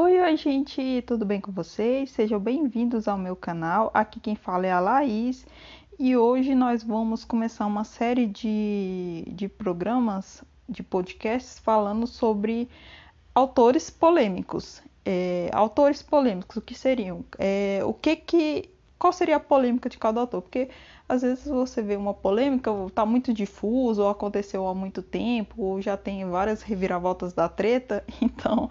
Oi, oi, gente, tudo bem com vocês? Sejam bem-vindos ao meu canal. Aqui quem fala é a Laís e hoje nós vamos começar uma série de, de programas, de podcasts, falando sobre autores polêmicos. É, autores polêmicos, o que seriam? É, o que que. Qual seria a polêmica de cada autor? Porque às vezes você vê uma polêmica, está muito difuso, ou aconteceu há muito tempo, ou já tem várias reviravoltas da treta, então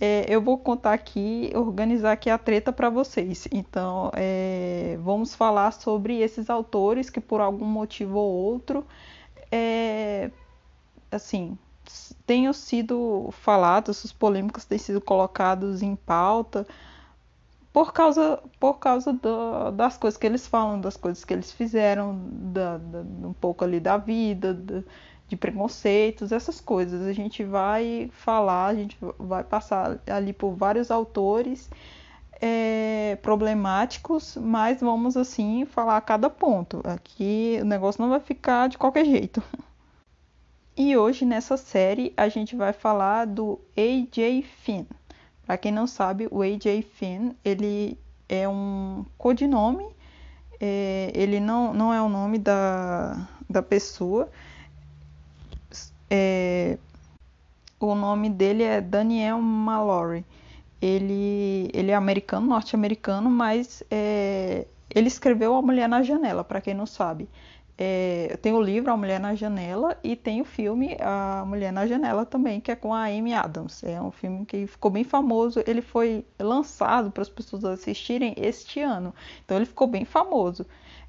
é, eu vou contar aqui, organizar aqui a treta para vocês. Então, é, vamos falar sobre esses autores que por algum motivo ou outro, é, assim, tenham sido falados, os polêmicos têm sido colocados em pauta por causa, por causa do, das coisas que eles falam, das coisas que eles fizeram, da, da, um pouco ali da vida, da, de preconceitos, essas coisas. A gente vai falar, a gente vai passar ali por vários autores é, problemáticos, mas vamos assim falar a cada ponto. Aqui o negócio não vai ficar de qualquer jeito. E hoje nessa série a gente vai falar do AJ Finn. Para quem não sabe, o AJ Finn ele é um codinome, é, ele não, não é o nome da, da pessoa, é, o nome dele é Daniel Mallory. Ele, ele é americano, norte-americano, mas é, ele escreveu A Mulher na Janela, para quem não sabe. É, tem o livro A Mulher na Janela e tem o filme A Mulher na Janela também, que é com a Amy Adams. É um filme que ficou bem famoso. Ele foi lançado para as pessoas assistirem este ano, então ele ficou bem famoso.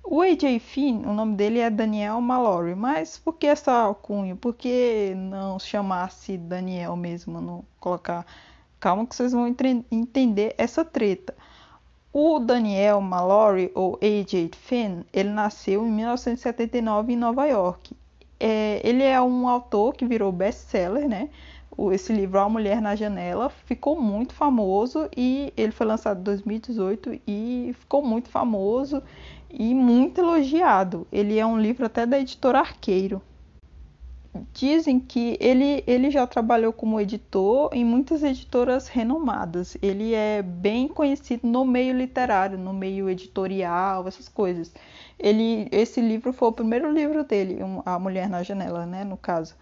O AJ Finn, o nome dele é Daniel Mallory, mas por que essa alcunha? Por que não chamar-se Daniel mesmo, não colocar? Calma que vocês vão entender essa treta. O Daniel Mallory, ou AJ Finn, ele nasceu em 1979 em Nova York. É, ele é um autor que virou best-seller, né? Esse livro A Mulher na Janela ficou muito famoso e ele foi lançado em 2018 e ficou muito famoso e muito elogiado. Ele é um livro até da editora Arqueiro. Dizem que ele, ele já trabalhou como editor em muitas editoras renomadas. Ele é bem conhecido no meio literário, no meio editorial, essas coisas. Ele, esse livro foi o primeiro livro dele, A Mulher na Janela, né, no caso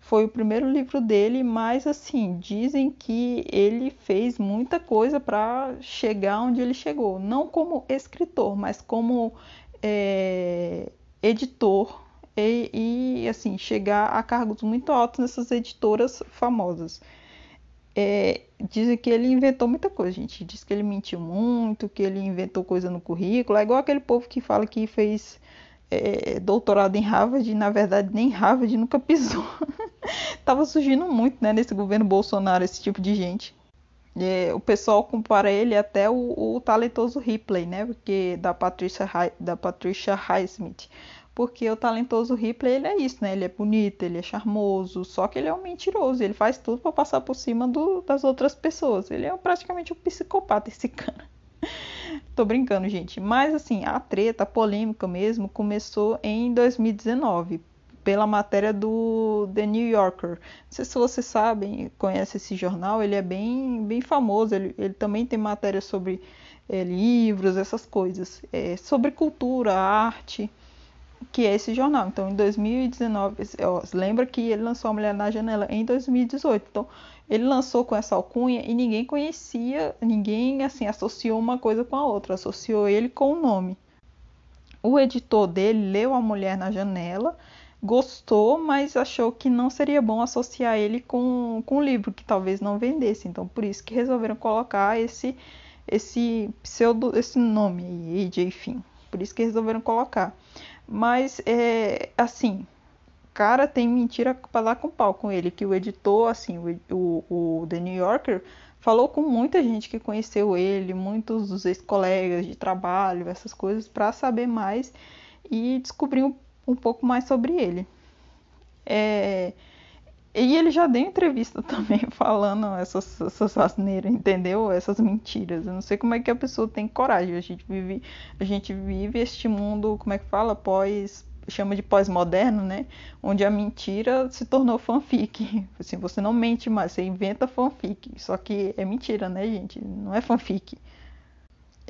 foi o primeiro livro dele, mas assim, dizem que ele fez muita coisa para chegar onde ele chegou, não como escritor, mas como é, editor e, e, assim, chegar a cargos muito altos nessas editoras famosas. É, dizem que ele inventou muita coisa, gente. Diz que ele mentiu muito, que ele inventou coisa no currículo. É igual aquele povo que fala que fez é, doutorado em Harvard e, na verdade, nem Harvard nunca pisou. Tava surgindo muito, né, nesse governo Bolsonaro, esse tipo de gente. É, o pessoal compara ele até o, o, talentoso Ripley, né, porque da Patricia, da Patricia Highsmith. Porque o talentoso Ripley, ele é isso, né? Ele é bonito, ele é charmoso, só que ele é um mentiroso, ele faz tudo para passar por cima do, das outras pessoas. Ele é praticamente um psicopata, esse cara. Tô brincando, gente. Mas assim, a treta, a polêmica mesmo, começou em 2019 pela matéria do The New Yorker. Não sei se vocês sabem, conhece esse jornal, ele é bem, bem famoso. Ele, ele também tem matéria sobre é, livros, essas coisas, é, sobre cultura, arte, que é esse jornal. Então, em 2019, ó, lembra que ele lançou A Mulher na Janela em 2018. Então, ele lançou com essa alcunha e ninguém conhecia, ninguém assim associou uma coisa com a outra, associou ele com o nome. O editor dele leu A Mulher na Janela, gostou, mas achou que não seria bom associar ele com, com o livro, que talvez não vendesse. Então, por isso que resolveram colocar esse esse pseudo, esse nome aí, AJ Finn. Por isso que resolveram colocar. Mas, é, assim, cara tem mentira para dar com pau com ele, que o editor, assim, o, o, o The New Yorker falou com muita gente que conheceu ele, muitos dos ex-colegas de trabalho, essas coisas, para saber mais e descobrir um, pouco mais sobre ele. É, e ele já deu entrevista também falando essas, essas asneiras, entendeu? Essas mentiras. Eu não sei como é que a pessoa tem coragem. A gente vive, a gente vive este mundo, como é que fala? Pós chama de pós-moderno, né? Onde a mentira se tornou fanfic. Assim, você não mente mais, você inventa fanfic. Só que é mentira, né, gente? Não é fanfic.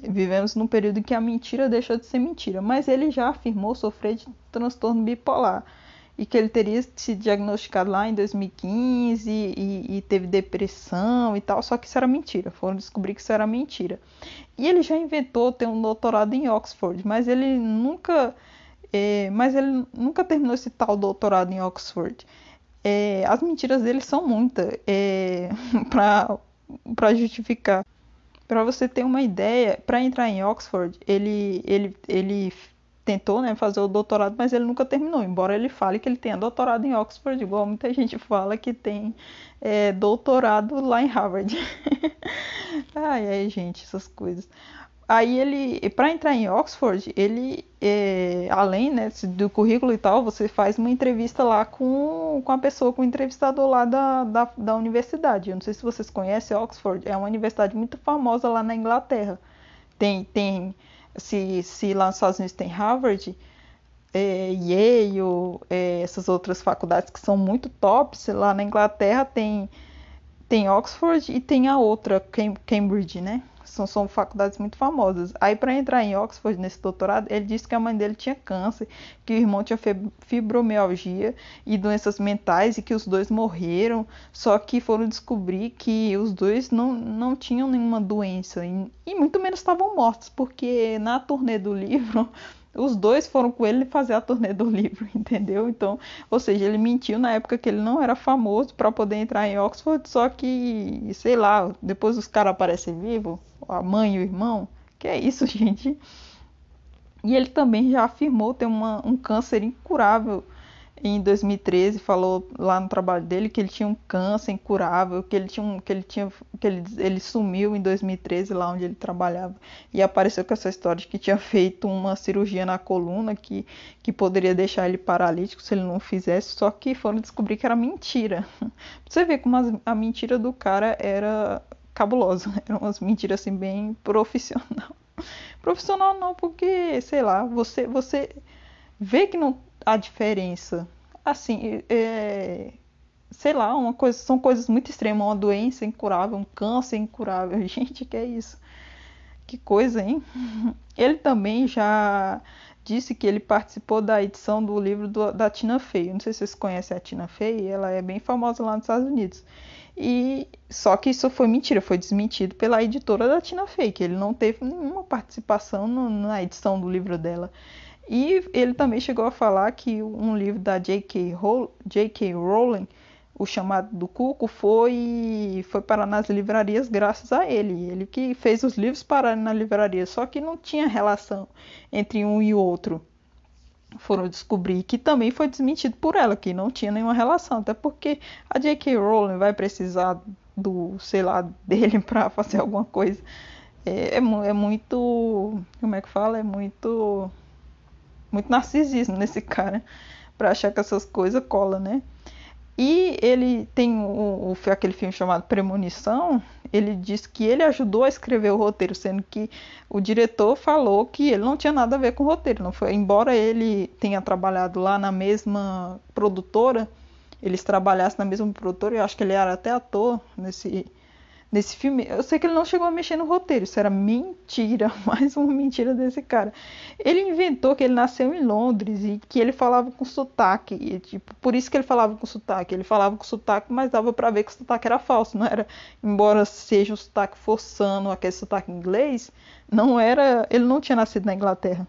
Vivemos num período em que a mentira deixou de ser mentira, mas ele já afirmou sofrer de transtorno bipolar e que ele teria se diagnosticado lá em 2015 e, e, teve depressão e tal, só que isso era mentira. Foram descobrir que isso era mentira. E ele já inventou ter um doutorado em Oxford, mas ele nunca, é, mas ele nunca terminou esse tal doutorado em Oxford. É, as mentiras dele são muitas é, para justificar. Para você ter uma ideia, para entrar em Oxford, ele, ele, ele tentou né, fazer o doutorado, mas ele nunca terminou, embora ele fale que ele tenha doutorado em Oxford, igual muita gente fala que tem é, doutorado lá em Harvard. ai, ai, gente, essas coisas. Aí ele, para entrar em Oxford, ele, é, além né, do currículo e tal, você faz uma entrevista lá com, com a pessoa, com o entrevistador lá da, da, da universidade. Eu não sei se vocês conhecem Oxford, é uma universidade muito famosa lá na Inglaterra. Tem, tem se, se lá nos Estados Unidos tem Harvard, é, Yale, é, essas outras faculdades que são muito tops, lá na Inglaterra tem, tem Oxford e tem a outra, Cambridge, né? São, são faculdades muito famosas. Aí, para entrar em Oxford nesse doutorado, ele disse que a mãe dele tinha câncer, que o irmão tinha fibromialgia e doenças mentais e que os dois morreram. Só que foram descobrir que os dois não, não tinham nenhuma doença e, e muito menos estavam mortos, porque na turnê do livro os dois foram com ele fazer a turnê do livro, entendeu? Então, ou seja, ele mentiu na época que ele não era famoso para poder entrar em Oxford, só que, sei lá, depois os caras aparecem vivos, a mãe e o irmão. Que é isso, gente? E ele também já afirmou ter uma, um câncer incurável em 2013 falou lá no trabalho dele que ele tinha um câncer incurável, que ele tinha um, que ele tinha que ele, ele sumiu em 2013 lá onde ele trabalhava e apareceu com essa história de que tinha feito uma cirurgia na coluna que que poderia deixar ele paralítico se ele não fizesse, só que foram descobrir que era mentira. Você vê como a, a mentira do cara era cabulosa, eram umas mentiras assim bem profissional. Profissional não, porque sei lá, você você vê que não a diferença. Assim, é, sei lá, uma coisa, são coisas muito extremas, uma doença incurável, um câncer incurável. Gente, que é isso? Que coisa, hein? Ele também já disse que ele participou da edição do livro do, da Tina Fey. Não sei se vocês conhecem a Tina Fey, ela é bem famosa lá nos Estados Unidos. E só que isso foi mentira, foi desmentido pela editora da Tina Fey, que ele não teve nenhuma participação no, na edição do livro dela. E ele também chegou a falar que um livro da J.K. Rowling, o chamado do Cuco, foi, foi parar nas livrarias graças a ele. Ele que fez os livros pararem na livraria, só que não tinha relação entre um e outro. Foram descobrir que também foi desmentido por ela, que não tinha nenhuma relação, até porque a J.K. Rowling vai precisar do, sei lá, dele para fazer alguma coisa. É, é, é muito. Como é que fala? É muito muito narcisismo nesse cara para achar que essas coisas colam, né? E ele tem o, o, aquele filme chamado Premonição. Ele diz que ele ajudou a escrever o roteiro, sendo que o diretor falou que ele não tinha nada a ver com o roteiro. Não foi, embora ele tenha trabalhado lá na mesma produtora, eles trabalhassem na mesma produtora. Eu acho que ele era até ator nesse nesse filme, eu sei que ele não chegou a mexer no roteiro, isso era mentira, mais uma mentira desse cara. Ele inventou que ele nasceu em Londres e que ele falava com sotaque, e, tipo, por isso que ele falava com sotaque. Ele falava com sotaque, mas dava para ver que o sotaque era falso, não era, embora seja um sotaque forçando aquele sotaque inglês, não era, ele não tinha nascido na Inglaterra.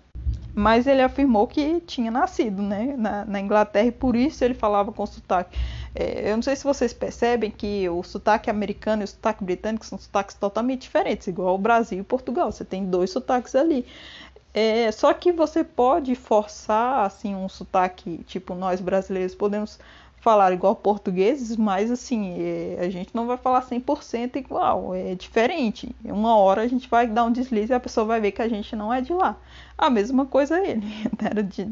Mas ele afirmou que tinha nascido né, na, na Inglaterra e por isso ele falava com sotaque. É, eu não sei se vocês percebem que o sotaque americano e o sotaque britânico são sotaques totalmente diferentes, igual o Brasil e Portugal. Você tem dois sotaques ali. É, só que você pode forçar assim um sotaque, tipo nós brasileiros podemos falar igual portugueses, mas assim, é, a gente não vai falar 100% igual, é diferente. Uma hora a gente vai dar um deslize e a pessoa vai ver que a gente não é de lá. A mesma coisa ele. Era de,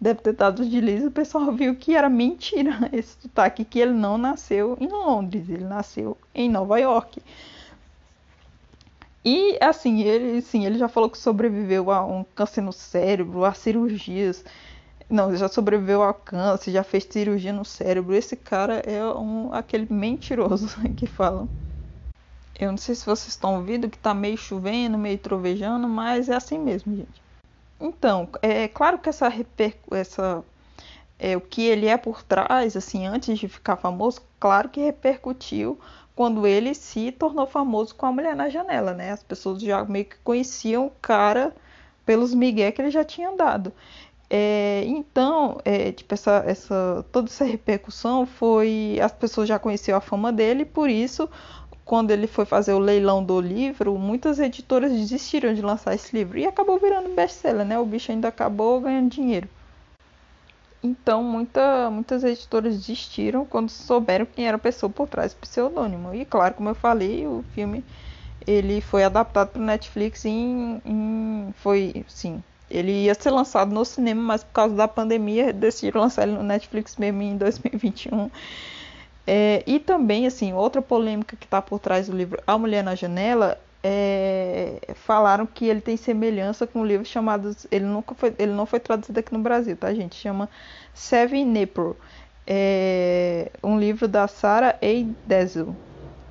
deve ter dado deslize, o pessoal viu que era mentira esse sotaque, que ele não nasceu em Londres, ele nasceu em Nova York. E assim, ele, sim, ele já falou que sobreviveu a um câncer no cérebro, a cirurgias Não, já sobreviveu ao câncer, já fez cirurgia no cérebro. Esse cara é um, aquele mentiroso que falam. Eu não sei se vocês estão ouvindo que tá meio chovendo, meio trovejando, mas é assim mesmo, gente. Então, é claro que essa, essa é, o que ele é por trás, assim, antes de ficar famoso, claro que repercutiu quando ele se tornou famoso com a mulher na janela, né? As pessoas já meio que conheciam o cara pelos migué que ele já tinha dado. É, então, é, tipo, essa, essa, toda essa repercussão foi. As pessoas já conheciam a fama dele, por isso, quando ele foi fazer o leilão do livro, muitas editoras desistiram de lançar esse livro e acabou virando best-seller, né? O bicho ainda acabou ganhando dinheiro. Então, muita, muitas editoras desistiram quando souberam quem era a pessoa por trás do pseudônimo. E claro, como eu falei, o filme ele foi adaptado para Netflix em, em foi, sim, ele ia ser lançado no cinema, mas por causa da pandemia decidiram lançar ele no Netflix mesmo em 2021. É, e também, assim, outra polêmica que está por trás do livro A Mulher na Janela é, falaram que ele tem semelhança com um livro chamado ele nunca foi ele não foi traduzido aqui no Brasil tá gente chama Seven Nipple é um livro da Sarah A. Dezel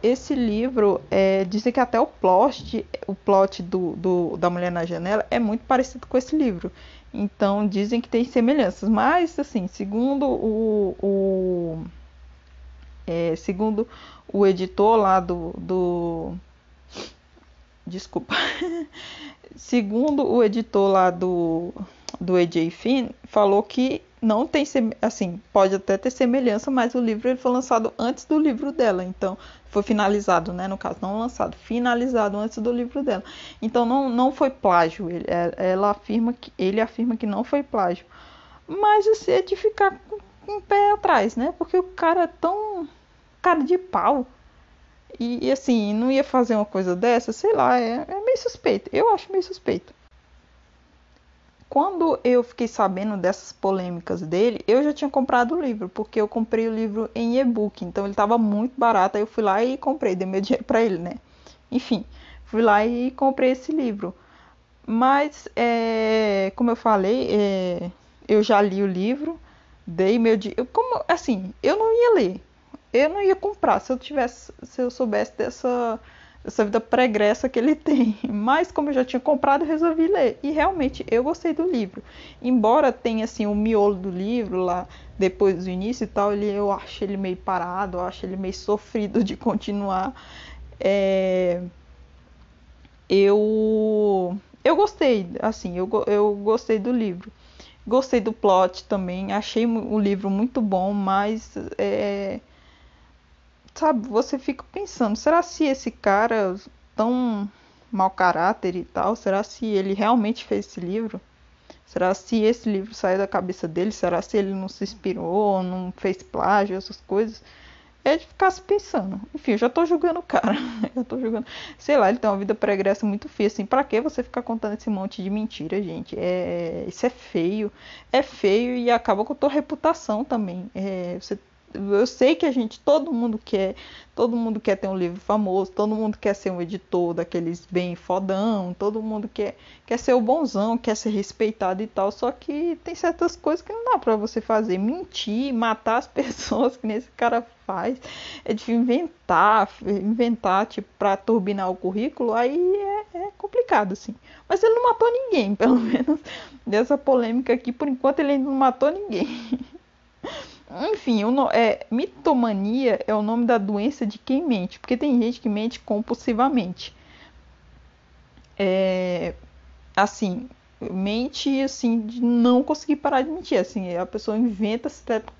esse livro, é, dizem que até o plot, o plot do, do, da Mulher na Janela é muito parecido com esse livro. Então dizem que tem semelhanças. Mas, assim, segundo o, o é, segundo o editor lá do, do desculpa, segundo o editor lá do do AJ Finn, falou que não tem assim, pode até ter semelhança, mas o livro ele foi lançado antes do livro dela, então foi finalizado, né, no caso, não lançado, finalizado antes do livro dela. Então não, não foi plágio, ele, é, ela afirma que ele afirma que não foi plágio. Mas assim, é de ficar com um pé atrás, né? Porque o cara é tão cara de pau. E, e assim, não ia fazer uma coisa dessa, sei lá, é, é meio suspeito. Eu acho meio suspeito. Quando eu fiquei sabendo dessas polêmicas dele, eu já tinha comprado o livro, porque eu comprei o livro em e-book, então ele estava muito barato, aí eu fui lá e comprei, dei meu dinheiro para ele, né? Enfim, fui lá e comprei esse livro. Mas, é, como eu falei, é, eu já li o livro, dei meu dinheiro. Como, assim, eu não ia ler, eu não ia comprar se eu tivesse, se eu soubesse dessa essa vida pregressa que ele tem. Mas como eu já tinha comprado, resolvi ler. E realmente eu gostei do livro. Embora tenha assim o miolo do livro lá depois do início e tal, ele, eu acho ele meio parado, eu acho ele meio sofrido de continuar. É... Eu eu gostei, assim, eu, eu gostei do livro. Gostei do plot também, achei o livro muito bom, mas é, sabe, você fica pensando, será se esse cara tão mau caráter e tal, será se ele realmente fez esse livro? Será se esse livro saiu da cabeça dele? Será se ele não se inspirou, não fez plágio, essas coisas? É de ficar se pensando. Enfim, eu já tô julgando o cara. eu tô julgando. Sei lá, ele tem uma vida pregressa muito feia, assim. Pra que você ficar contando esse monte de mentira, gente? É, isso é feio. É feio e acaba com a tua reputação também. É, você eu sei que a gente, todo mundo quer, todo mundo quer ter um livro famoso, todo mundo quer ser um editor daqueles bem fodão, todo mundo quer, quer ser o bonzão, quer ser respeitado e tal, só que tem certas coisas que não dá para você fazer, mentir, matar as pessoas que nesse cara faz, é de inventar, inventar tipo para turbinar o currículo, aí é, é complicado assim. Mas ele não matou ninguém, pelo menos dessa polêmica aqui, por enquanto ele ainda não matou ninguém. Enfim, o, é, mitomania é o nome da doença de quem mente, porque tem gente que mente compulsivamente. É, assim, mente assim de não conseguir parar de mentir assim a pessoa inventa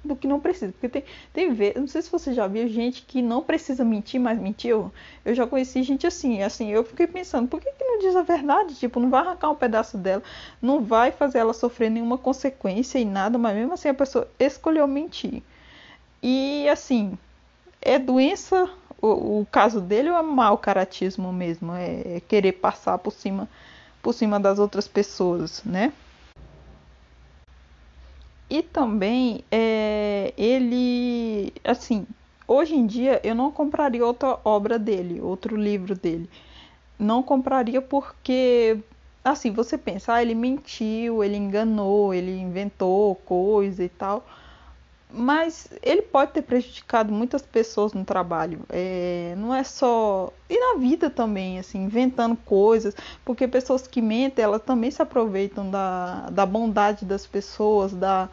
do que não precisa porque tem tem vezes não sei se você já viu gente que não precisa mentir mas mentiu. Eu já conheci gente assim assim eu fiquei pensando por que, que não diz a verdade? Tipo não vai arrancar um pedaço dela não vai fazer ela sofrer nenhuma consequência e nada mas mesmo assim a pessoa escolheu mentir. E assim é doença o, o caso dele ou é mau caratismo mesmo? É, é querer passar por cima por cima das outras pessoas, né? E também é, ele, assim, hoje em dia eu não compraria outra obra dele, outro livro dele. Não compraria porque assim, você pensa, ah, ele mentiu, ele enganou, ele inventou coisa e tal. Mas ele pode ter prejudicado muitas pessoas no trabalho. É, não é só. E na vida também, assim, inventando coisas. Porque pessoas que mentem, elas também se aproveitam da, da bondade das pessoas, da,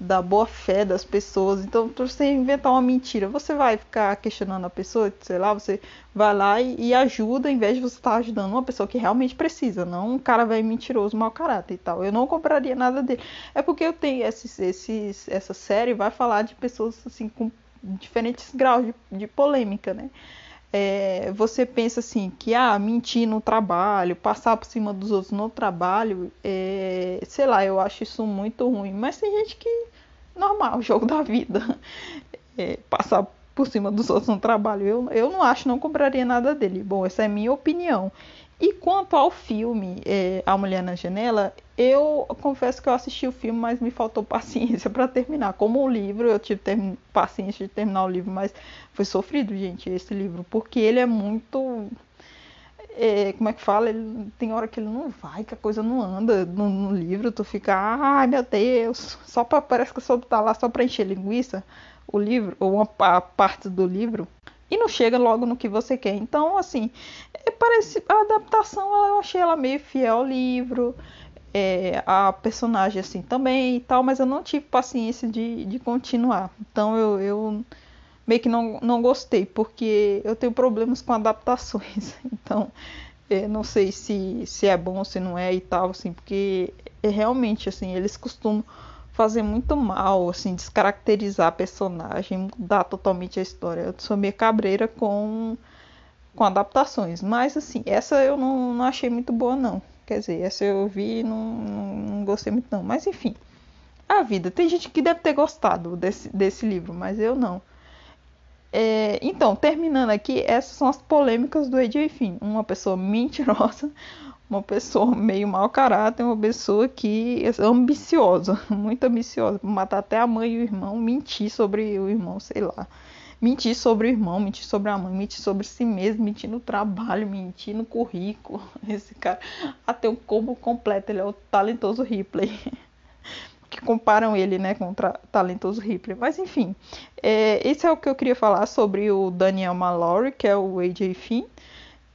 da boa fé das pessoas. Então, você inventar uma mentira, você vai ficar questionando a pessoa, sei lá, você vai lá e, e ajuda, em vez de você estar tá ajudando uma pessoa que realmente precisa, não um cara velho mentiroso, mau caráter e tal. Eu não compraria nada dele. É porque eu tenho esses, esses, essa série vai falar de pessoas assim com diferentes graus de, de polêmica, né? É, você pensa assim que ah, mentir no trabalho, passar por cima dos outros no trabalho, é, sei lá, eu acho isso muito ruim. Mas tem gente que normal, jogo da vida, é, passar por cima dos outros no trabalho. Eu, eu não acho, não compraria nada dele. Bom, essa é minha opinião. E quanto ao filme é, A Mulher na Janela, eu confesso que eu assisti o filme, mas me faltou paciência para terminar. Como o livro, eu tive paciência de terminar o livro, mas foi sofrido, gente, esse livro, porque ele é muito. É, como é que fala? Ele, tem hora que ele não vai, que a coisa não anda no, no livro, tu fica, ai meu Deus, só pra, parece que só tá lá só pra encher linguiça o livro, ou uma a parte do livro e não chega logo no que você quer. Então, assim, é, parece a adaptação eu achei ela meio fiel ao livro, é, a personagem assim também e tal, mas eu não tive paciência de, de continuar. Então eu, eu meio que não, não gostei, porque eu tenho problemas com adaptações. Então, é, não sei se, se é bom, se não é e tal, assim, porque é, realmente assim, eles costumam fazer muito mal, assim, descaracterizar a personagem, mudar totalmente a história. Eu sou meio cabreira com, com adaptações. Mas, assim, essa eu não, não achei muito boa, não. Quer dizer, essa eu vi e não, não, não, gostei muito, não. Mas, enfim, a vida. Tem gente que deve ter gostado desse, desse livro, mas eu não. É, então, terminando aqui, essas são as polêmicas do AJ Finn. Uma pessoa mentirosa, uma pessoa meio mau caráter, uma pessoa que é ambiciosa, muito ambiciosa, matar até a mãe e o irmão, mentir sobre o irmão, sei lá. Mentir sobre o irmão, mentir sobre a mãe, mentir sobre si mesmo, mentir no trabalho, mentir no currículo. Esse cara até o combo completo, ele é o talentoso Ripley. que comparam ele né, com o talentoso Ripley. Mas enfim, é, esse é o que eu queria falar sobre o Daniel Mallory, que é o AJ Finn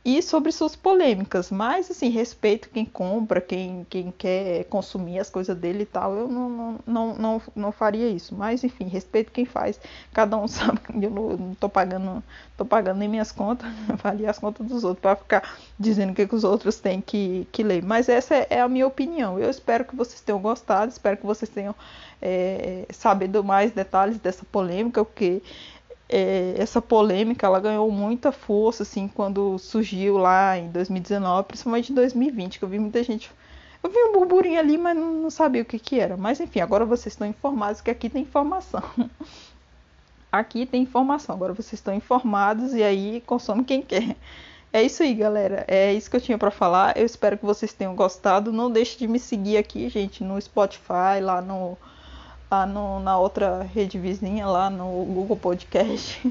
e sobre suas polêmicas. Mas, assim, respeito quem compra, quem, quem quer consumir as coisas dele e tal. Eu não, não, não, não, não faria isso. Mas, enfim, respeito quem faz. Cada um sabe eu não, não tô pagando, tô pagando nem minhas contas, valia as contas dos outros, para ficar dizendo o que, que os outros têm que, que ler. Mas essa é, é a minha opinião. Eu espero que vocês tenham gostado, espero que vocês tenham é, sabido mais detalhes dessa polêmica, porque é, essa polêmica ela ganhou muita força assim quando surgiu lá em 2019, principalmente em 2020, que eu vi muita gente. Eu vi um burburinho ali, mas não, sabia o que, que era. Mas enfim, agora vocês estão informados que aqui tem informação. aqui tem informação, agora vocês estão informados e aí consome quem quer. É isso aí, galera. É isso que eu tinha para falar. Eu espero que vocês tenham gostado. Não deixe de me seguir aqui, gente, no Spotify, lá no lá no, na outra rede vizinha, lá no Google Podcast.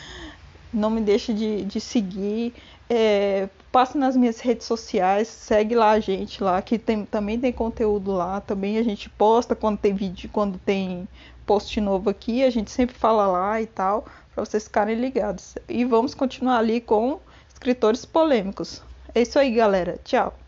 Não me deixe de, de seguir. É, passa nas minhas redes sociais, segue lá a gente lá, que tem, também tem conteúdo lá. Também a gente posta quando tem vídeo, quando tem post novo aqui, a gente sempre fala lá e tal, para vocês ficarem ligados. E vamos continuar ali com escritores polêmicos. É isso aí, galera. Tchau.